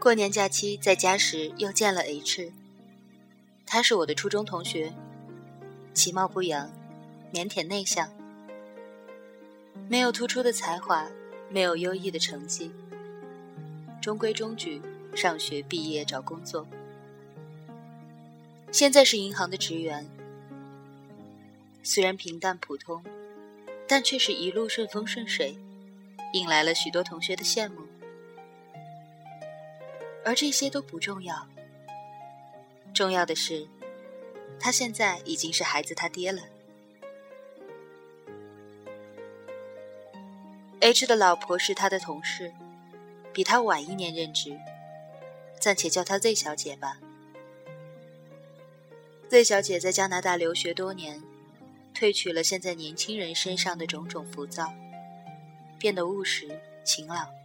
过年假期在家时又见了 H，他是我的初中同学，其貌不扬，腼腆内向，没有突出的才华，没有优异的成绩，中规中矩，上学毕业找工作，现在是银行的职员，虽然平淡普通，但却是一路顺风顺水，引来了许多同学的羡慕。而这些都不重要，重要的是，他现在已经是孩子他爹了。H 的老婆是他的同事，比他晚一年任职，暂且叫她 Z 小姐吧。Z 小姐在加拿大留学多年，褪去了现在年轻人身上的种种浮躁，变得务实勤劳。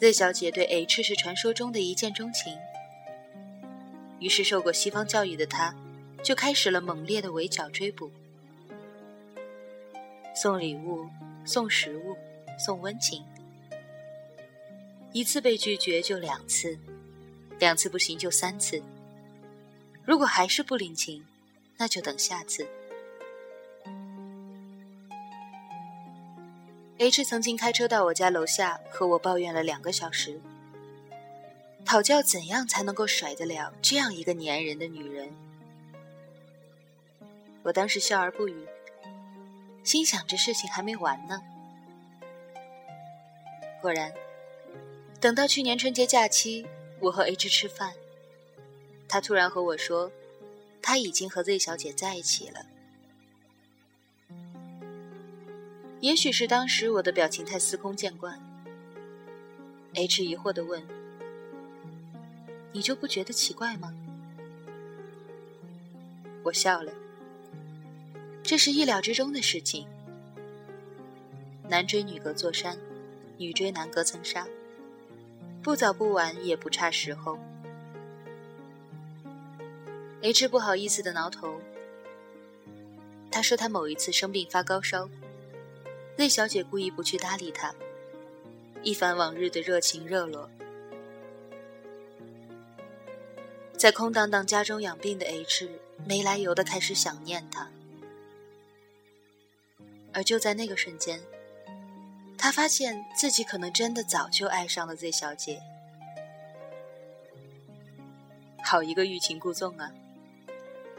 Z 小姐对 H 是传说中的一见钟情，于是受过西方教育的她，就开始了猛烈的围剿追捕，送礼物，送食物，送温情。一次被拒绝就两次，两次不行就三次。如果还是不领情，那就等下次。H 曾经开车到我家楼下和我抱怨了两个小时，讨教怎样才能够甩得了这样一个粘人的女人。我当时笑而不语，心想这事情还没完呢。果然，等到去年春节假期，我和 H 吃饭，他突然和我说，他已经和 Z 小姐在一起了。也许是当时我的表情太司空见惯，H 疑惑的问：“你就不觉得奇怪吗？”我笑了，这是意料之中的事情。男追女隔座山，女追男隔层纱，不早不晚也不差时候。H 不好意思的挠头，他说他某一次生病发高烧。Z 小姐故意不去搭理他，一反往日的热情热络。在空荡荡家中养病的 H 没来由的开始想念他，而就在那个瞬间，他发现自己可能真的早就爱上了 Z 小姐。好一个欲擒故纵啊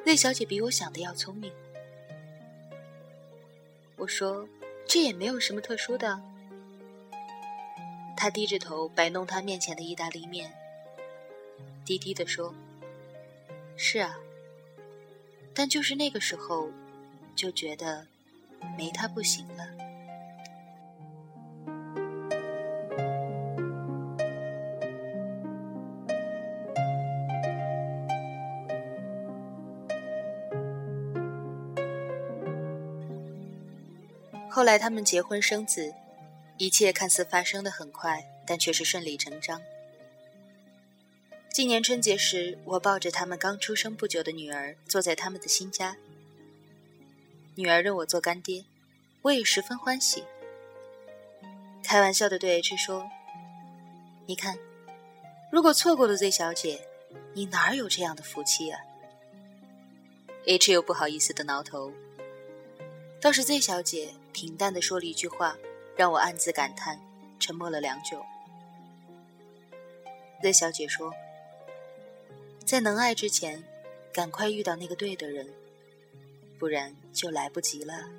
！Z 小姐比我想的要聪明。我说。这也没有什么特殊的。他低着头摆弄他面前的意大利面，低低的说：“是啊，但就是那个时候，就觉得没他不行了。”后来他们结婚生子，一切看似发生的很快，但却是顺理成章。今年春节时，我抱着他们刚出生不久的女儿，坐在他们的新家。女儿认我做干爹，我也十分欢喜。开玩笑的对 H 说：“你看，如果错过了 Z 小姐，你哪有这样的福气啊？”H 又不好意思的挠头。倒是 Z 小姐平淡的说了一句话，让我暗自感叹，沉默了良久。Z 小姐说：“在能爱之前，赶快遇到那个对的人，不然就来不及了。”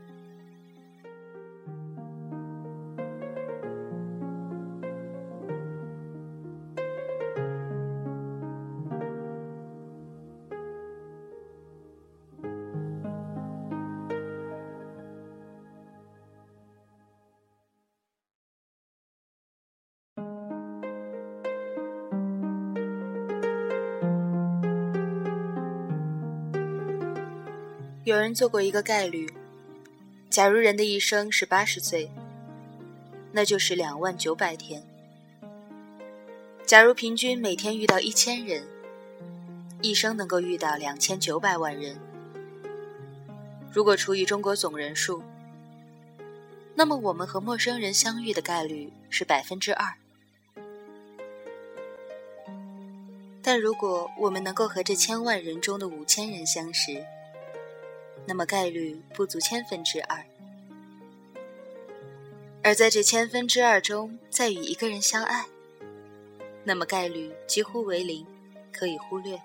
有人做过一个概率：假如人的一生是八十岁，那就是两万九百天。假如平均每天遇到一千人，一生能够遇到两千九百万人。如果除以中国总人数，那么我们和陌生人相遇的概率是百分之二。但如果我们能够和这千万人中的五千人相识，那么概率不足千分之二；而在这千分之二中再与一个人相爱，那么概率几乎为零，可以忽略。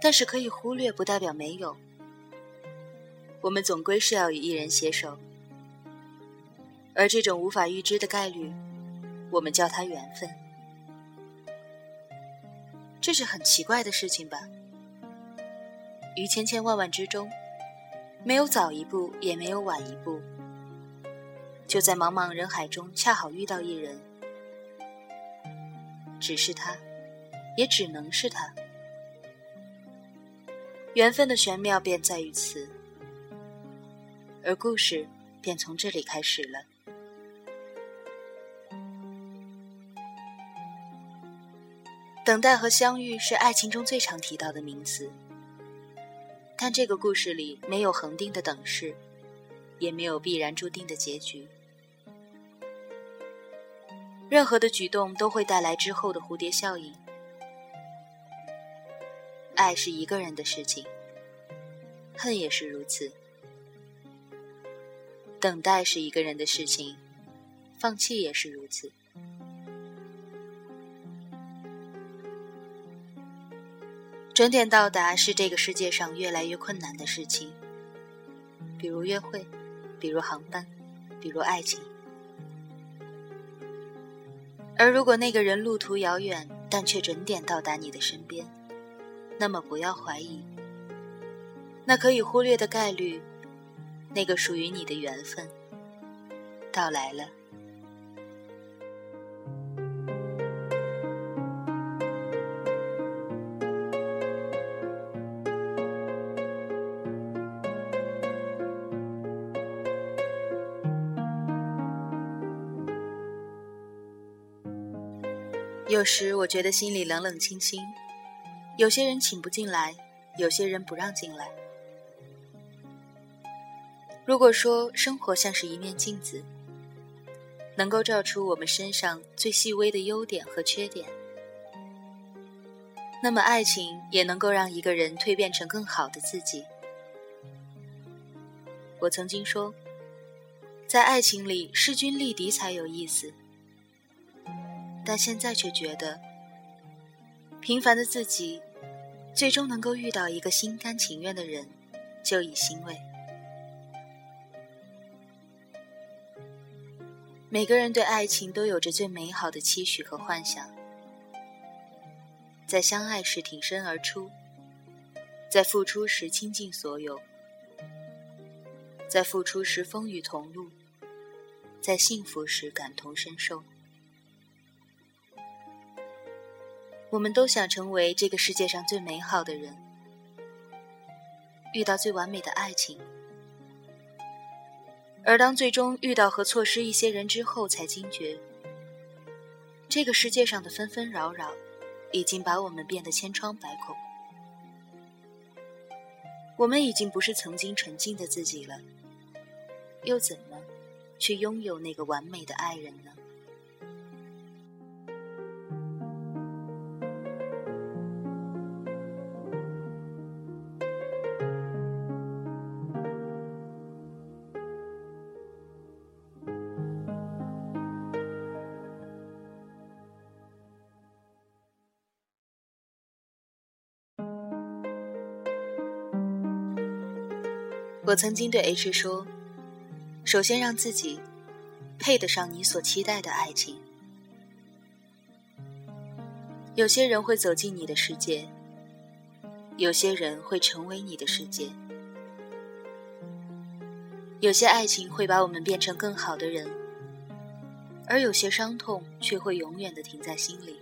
但是可以忽略不代表没有，我们总归是要与一人携手，而这种无法预知的概率，我们叫它缘分。这是很奇怪的事情吧？于千千万万之中，没有早一步，也没有晚一步，就在茫茫人海中恰好遇到一人，只是他，也只能是他。缘分的玄妙便在于此，而故事便从这里开始了。等待和相遇是爱情中最常提到的名词，但这个故事里没有恒定的等式，也没有必然注定的结局。任何的举动都会带来之后的蝴蝶效应。爱是一个人的事情，恨也是如此；等待是一个人的事情，放弃也是如此。准点到达是这个世界上越来越困难的事情，比如约会，比如航班，比如爱情。而如果那个人路途遥远，但却准点到达你的身边。那么不要怀疑，那可以忽略的概率，那个属于你的缘分到来了。时我觉得心里冷冷清清。有些人请不进来，有些人不让进来。如果说生活像是一面镜子，能够照出我们身上最细微的优点和缺点，那么爱情也能够让一个人蜕变成更好的自己。我曾经说，在爱情里势均力敌才有意思，但现在却觉得，平凡的自己。最终能够遇到一个心甘情愿的人，就已欣慰。每个人对爱情都有着最美好的期许和幻想，在相爱时挺身而出，在付出时倾尽所有，在付出时风雨同路，在幸福时感同身受。我们都想成为这个世界上最美好的人，遇到最完美的爱情。而当最终遇到和错失一些人之后，才惊觉，这个世界上的纷纷扰扰，已经把我们变得千疮百孔。我们已经不是曾经纯净的自己了，又怎么去拥有那个完美的爱人呢？我曾经对 H 说：“首先让自己配得上你所期待的爱情。有些人会走进你的世界，有些人会成为你的世界，有些爱情会把我们变成更好的人，而有些伤痛却会永远的停在心里。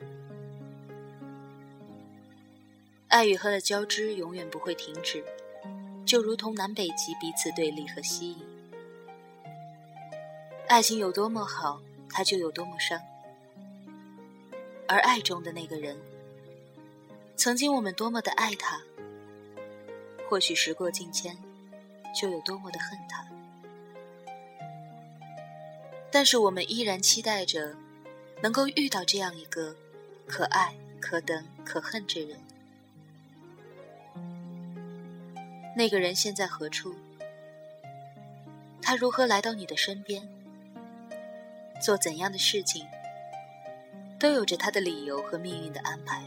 爱与恨的交织永远不会停止。”就如同南北极彼此对立和吸引，爱情有多么好，它就有多么伤。而爱中的那个人，曾经我们多么的爱他，或许时过境迁，就有多么的恨他。但是我们依然期待着，能够遇到这样一个可爱、可等、可恨之人。那个人现在何处？他如何来到你的身边？做怎样的事情？都有着他的理由和命运的安排。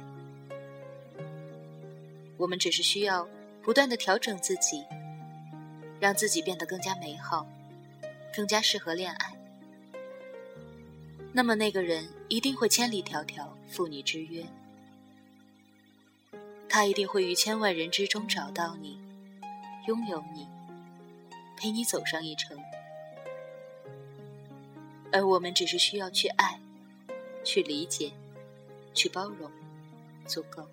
我们只是需要不断的调整自己，让自己变得更加美好，更加适合恋爱。那么那个人一定会千里迢迢赴你之约，他一定会于千万人之中找到你，拥有你，陪你走上一程。而我们只是需要去爱。去理解，去包容，足够。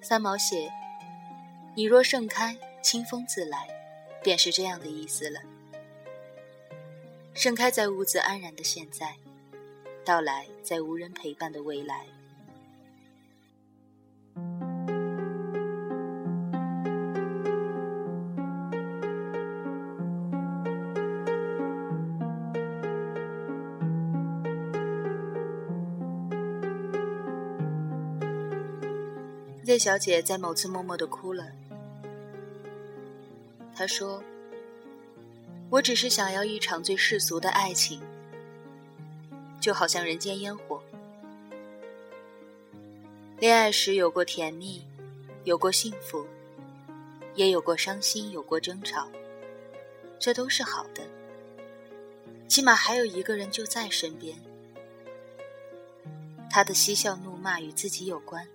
三毛写：“你若盛开，清风自来。”便是这样的意思了。盛开在兀自安然的现在，到来在无人陪伴的未来。叶小姐在某次默默的哭了。她说：“我只是想要一场最世俗的爱情，就好像人间烟火。恋爱时有过甜蜜，有过幸福，也有过伤心，有过争吵，这都是好的。起码还有一个人就在身边，他的嬉笑怒骂与自己有关。”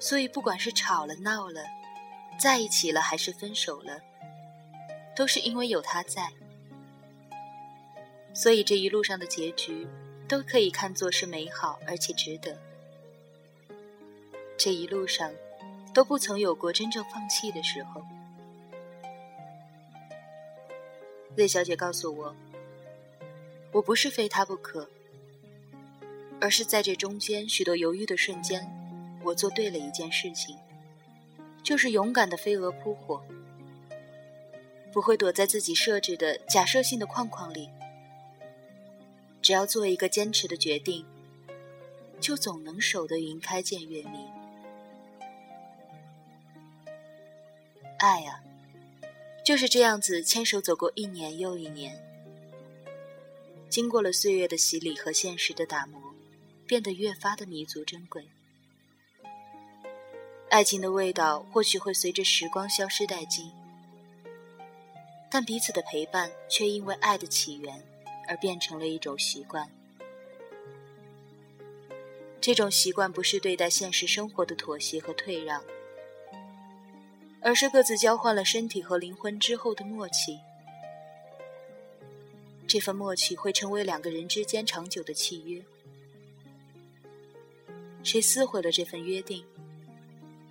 所以，不管是吵了、闹了，在一起了，还是分手了，都是因为有他在。所以这一路上的结局，都可以看作是美好而且值得。这一路上，都不曾有过真正放弃的时候。魏小姐告诉我，我不是非他不可，而是在这中间许多犹豫的瞬间。我做对了一件事情，就是勇敢的飞蛾扑火，不会躲在自己设置的假设性的框框里。只要做一个坚持的决定，就总能守得云开见月明。爱啊，就是这样子牵手走过一年又一年，经过了岁月的洗礼和现实的打磨，变得越发的弥足珍贵。爱情的味道或许会随着时光消失殆尽，但彼此的陪伴却因为爱的起源而变成了一种习惯。这种习惯不是对待现实生活的妥协和退让，而是各自交换了身体和灵魂之后的默契。这份默契会成为两个人之间长久的契约。谁撕毁了这份约定？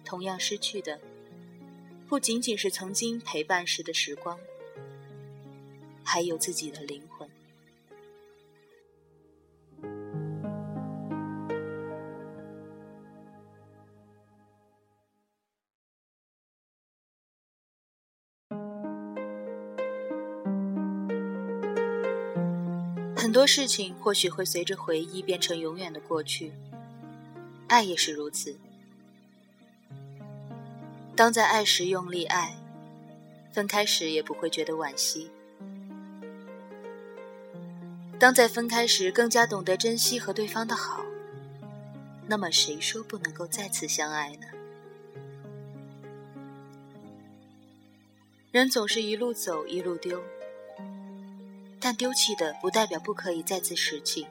同样失去的，不仅仅是曾经陪伴时的时光，还有自己的灵魂。很多事情或许会随着回忆变成永远的过去，爱也是如此。当在爱时用力爱，分开时也不会觉得惋惜。当在分开时更加懂得珍惜和对方的好，那么谁说不能够再次相爱呢？人总是一路走一路丢，但丢弃的不代表不可以再次拾起。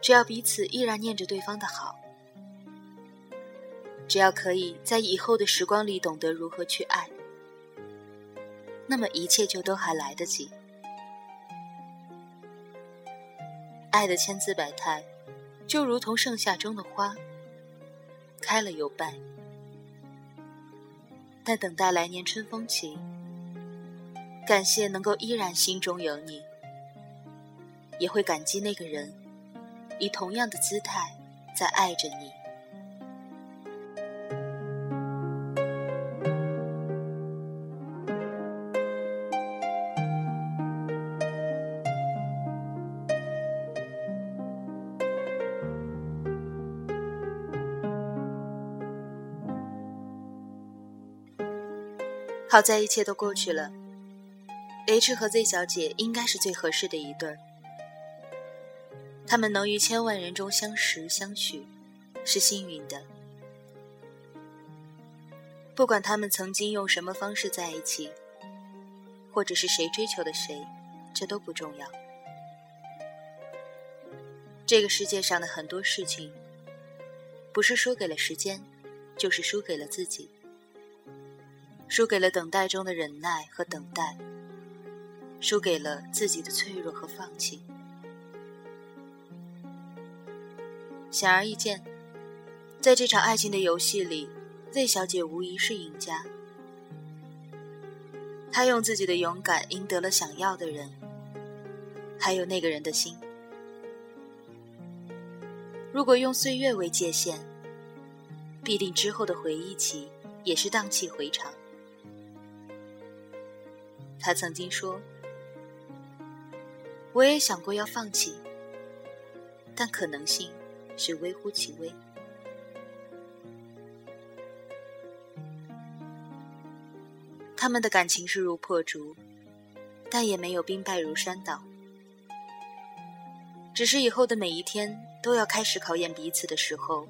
只要彼此依然念着对方的好。只要可以在以后的时光里懂得如何去爱，那么一切就都还来得及。爱的千姿百态，就如同盛夏中的花，开了又败。但等待来年春风起，感谢能够依然心中有你，也会感激那个人，以同样的姿态在爱着你。好在一切都过去了。H 和 Z 小姐应该是最合适的一对儿，他们能于千万人中相识相许，是幸运的。不管他们曾经用什么方式在一起，或者是谁追求的谁，这都不重要。这个世界上的很多事情，不是输给了时间，就是输给了自己，输给了等待中的忍耐和等待。输给了自己的脆弱和放弃。显而易见，在这场爱情的游戏里，Z 小姐无疑是赢家。她用自己的勇敢赢得了想要的人，还有那个人的心。如果用岁月为界限，必定之后的回忆起也是荡气回肠。他曾经说。我也想过要放弃，但可能性是微乎其微。他们的感情势如破竹，但也没有兵败如山倒。只是以后的每一天都要开始考验彼此的时候，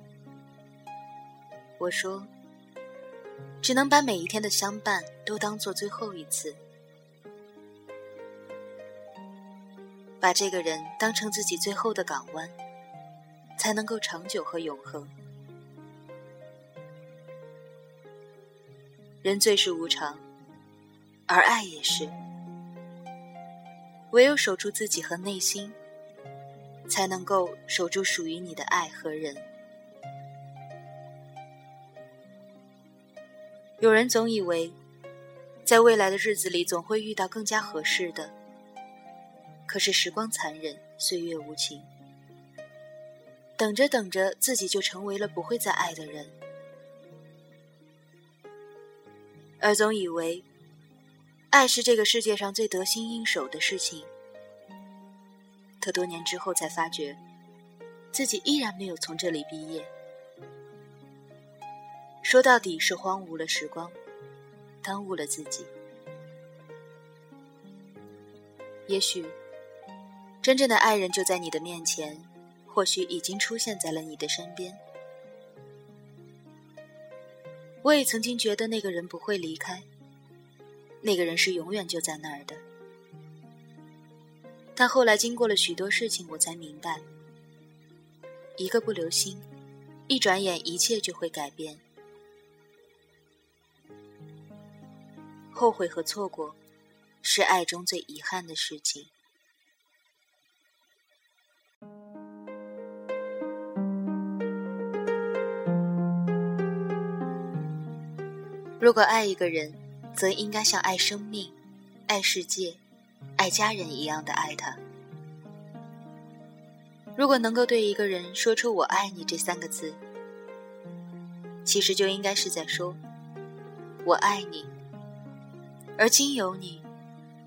我说，只能把每一天的相伴都当做最后一次。把这个人当成自己最后的港湾，才能够长久和永恒。人最是无常，而爱也是。唯有守住自己和内心，才能够守住属于你的爱和人。有人总以为，在未来的日子里，总会遇到更加合适的。可是时光残忍，岁月无情。等着等着，自己就成为了不会再爱的人，而总以为爱是这个世界上最得心应手的事情。可多年之后才发觉，自己依然没有从这里毕业。说到底是荒芜了时光，耽误了自己。也许。真正的爱人就在你的面前，或许已经出现在了你的身边。我也曾经觉得那个人不会离开，那个人是永远就在那儿的。但后来经过了许多事情，我才明白，一个不留心，一转眼一切就会改变。后悔和错过，是爱中最遗憾的事情。如果爱一个人，则应该像爱生命、爱世界、爱家人一样的爱他。如果能够对一个人说出“我爱你”这三个字，其实就应该是在说“我爱你”，而经由你，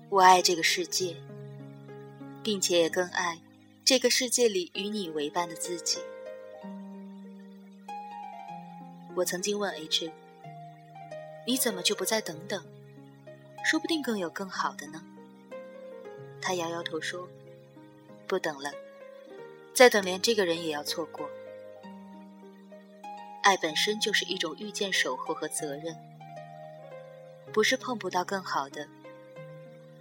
我爱这个世界，并且也更爱这个世界里与你为伴的自己。我曾经问 H。你怎么就不再等等？说不定更有更好的呢。他摇摇头说：“不等了，再等连这个人也要错过。爱本身就是一种遇见、守候和责任，不是碰不到更好的，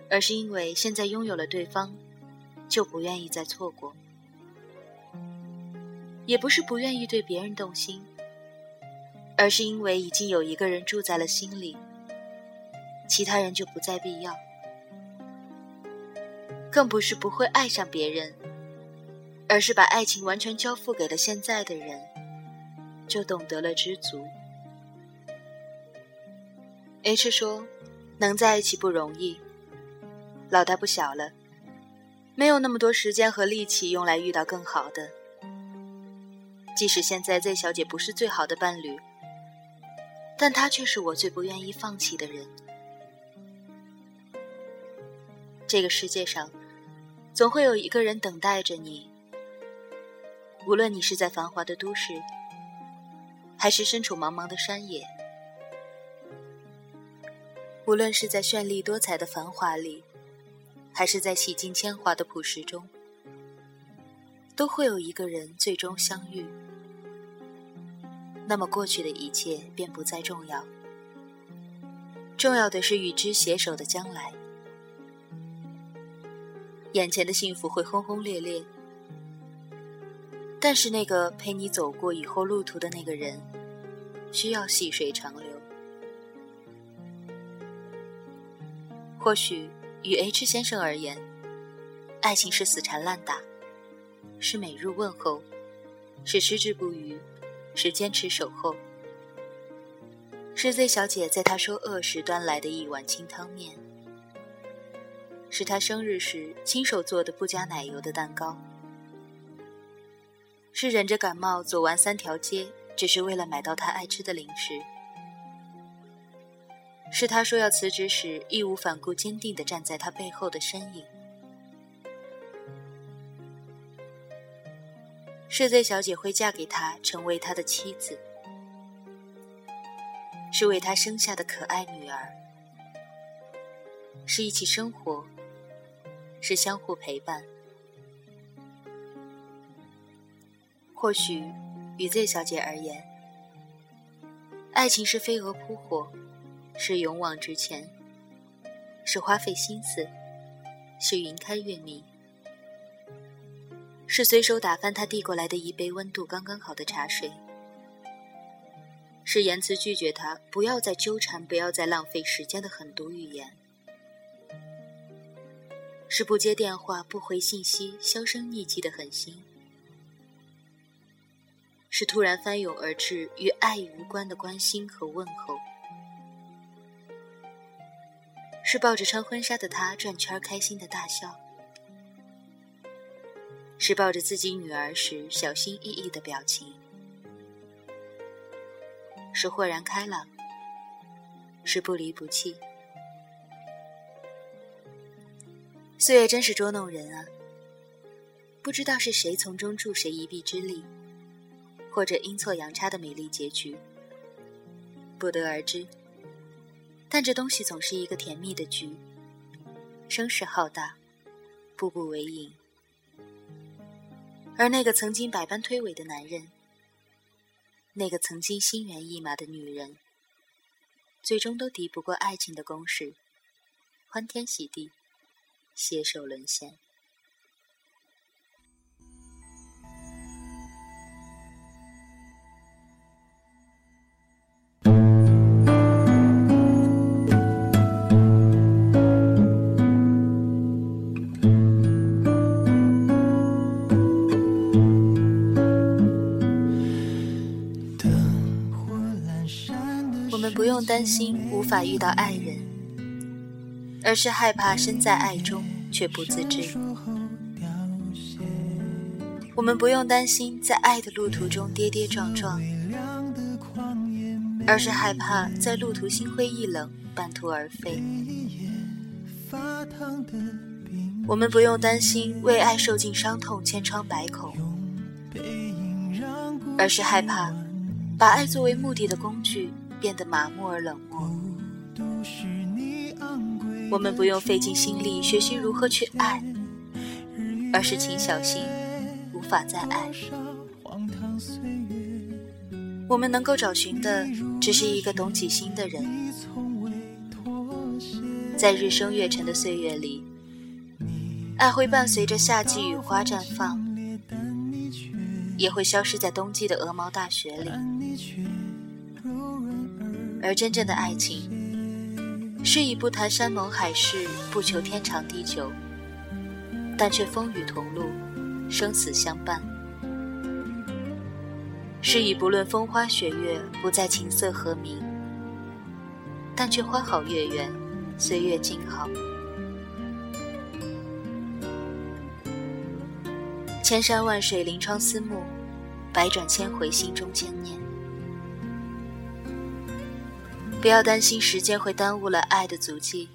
而是因为现在拥有了对方，就不愿意再错过，也不是不愿意对别人动心。”而是因为已经有一个人住在了心里，其他人就不再必要。更不是不会爱上别人，而是把爱情完全交付给了现在的人，就懂得了知足。H 说：“能在一起不容易，老大不小了，没有那么多时间和力气用来遇到更好的。即使现在 Z 小姐不是最好的伴侣。”但他却是我最不愿意放弃的人。这个世界上，总会有一个人等待着你。无论你是在繁华的都市，还是身处茫茫的山野，无论是在绚丽多彩的繁华里，还是在洗尽铅华的朴实中，都会有一个人最终相遇。那么过去的一切便不再重要，重要的是与之携手的将来。眼前的幸福会轰轰烈烈，但是那个陪你走过以后路途的那个人，需要细水长流。或许。与 H 先生而言，爱情是死缠烂打，是每日问候，是矢志不渝，是坚持守候，是 Z 小姐在他说饿时端来的一碗清汤面，是他生日时亲手做的不加奶油的蛋糕，是忍着感冒走完三条街，只是为了买到他爱吃的零食。是他说要辞职时义无反顾、坚定地站在他背后的身影。是 Z 小姐会嫁给他，成为他的妻子。是为他生下的可爱女儿。是一起生活。是相互陪伴。或许，与 Z 小姐而言，爱情是飞蛾扑火。是勇往直前，是花费心思，是云开月明，是随手打翻他递过来的一杯温度刚刚好的茶水，是言辞拒绝他不要再纠缠、不要再浪费时间的狠毒语言，是不接电话、不回信息、销声匿迹的狠心，是突然翻涌而至与爱无关的关心和问候。是抱着穿婚纱的他转圈开心的大笑，是抱着自己女儿时小心翼翼的表情，是豁然开朗，是不离不弃。岁月真是捉弄人啊！不知道是谁从中助谁一臂之力，或者阴错阳差的美丽结局，不得而知。但这东西总是一个甜蜜的局，声势浩大，步步为营。而那个曾经百般推诿的男人，那个曾经心猿意马的女人，最终都敌不过爱情的攻势，欢天喜地，携手沦陷。担心无法遇到爱人，而是害怕身在爱中却不自知。我们不用担心在爱的路途中跌跌撞撞，而是害怕在路途心灰意冷、半途而废。我们不用担心为爱受尽伤痛、千疮百孔，而是害怕把爱作为目的的工具。变得麻木而冷漠。我们不用费尽心力学习如何去爱，而是请小心，无法再爱。我们能够找寻的，只是一个懂己心的人。在日升月沉的岁月里，爱会伴随着夏季雨花绽放，也会消失在冬季的鹅毛大雪里。而真正的爱情，是以不谈山盟海誓，不求天长地久，但却风雨同路，生死相伴；是以不论风花雪月，不再琴瑟和鸣，但却花好月圆，岁月静好。千山万水，临窗思慕；百转千回，心中牵念。不要担心时间会耽误了爱的足迹，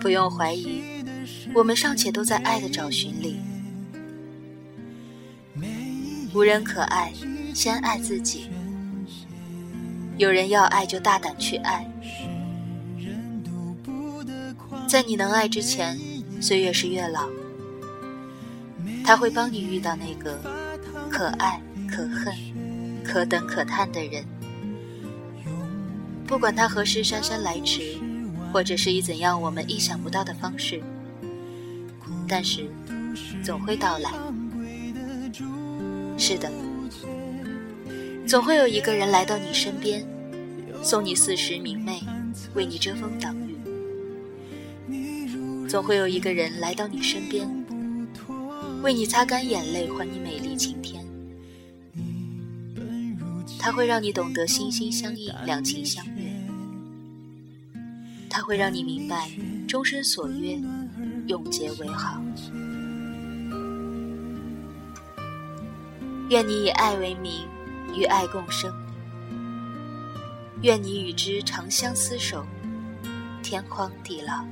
不用怀疑，我们尚且都在爱的找寻里。无人可爱，先爱自己。有人要爱就大胆去爱，在你能爱之前，岁月是月老，他会帮你遇到那个可爱、可恨、可等、可叹的人。不管他何时姗姗来迟，或者是以怎样我们意想不到的方式，但是总会到来。是的，总会有一个人来到你身边，送你四时明媚，为你遮风挡雨；总会有一个人来到你身边，为你擦干眼泪，还你美丽晴天。它会让你懂得心心相印，两情相悦。它会让你明白，终身所约，永结为好。愿你以爱为名，与爱共生。愿你与之长相厮守，天荒地老。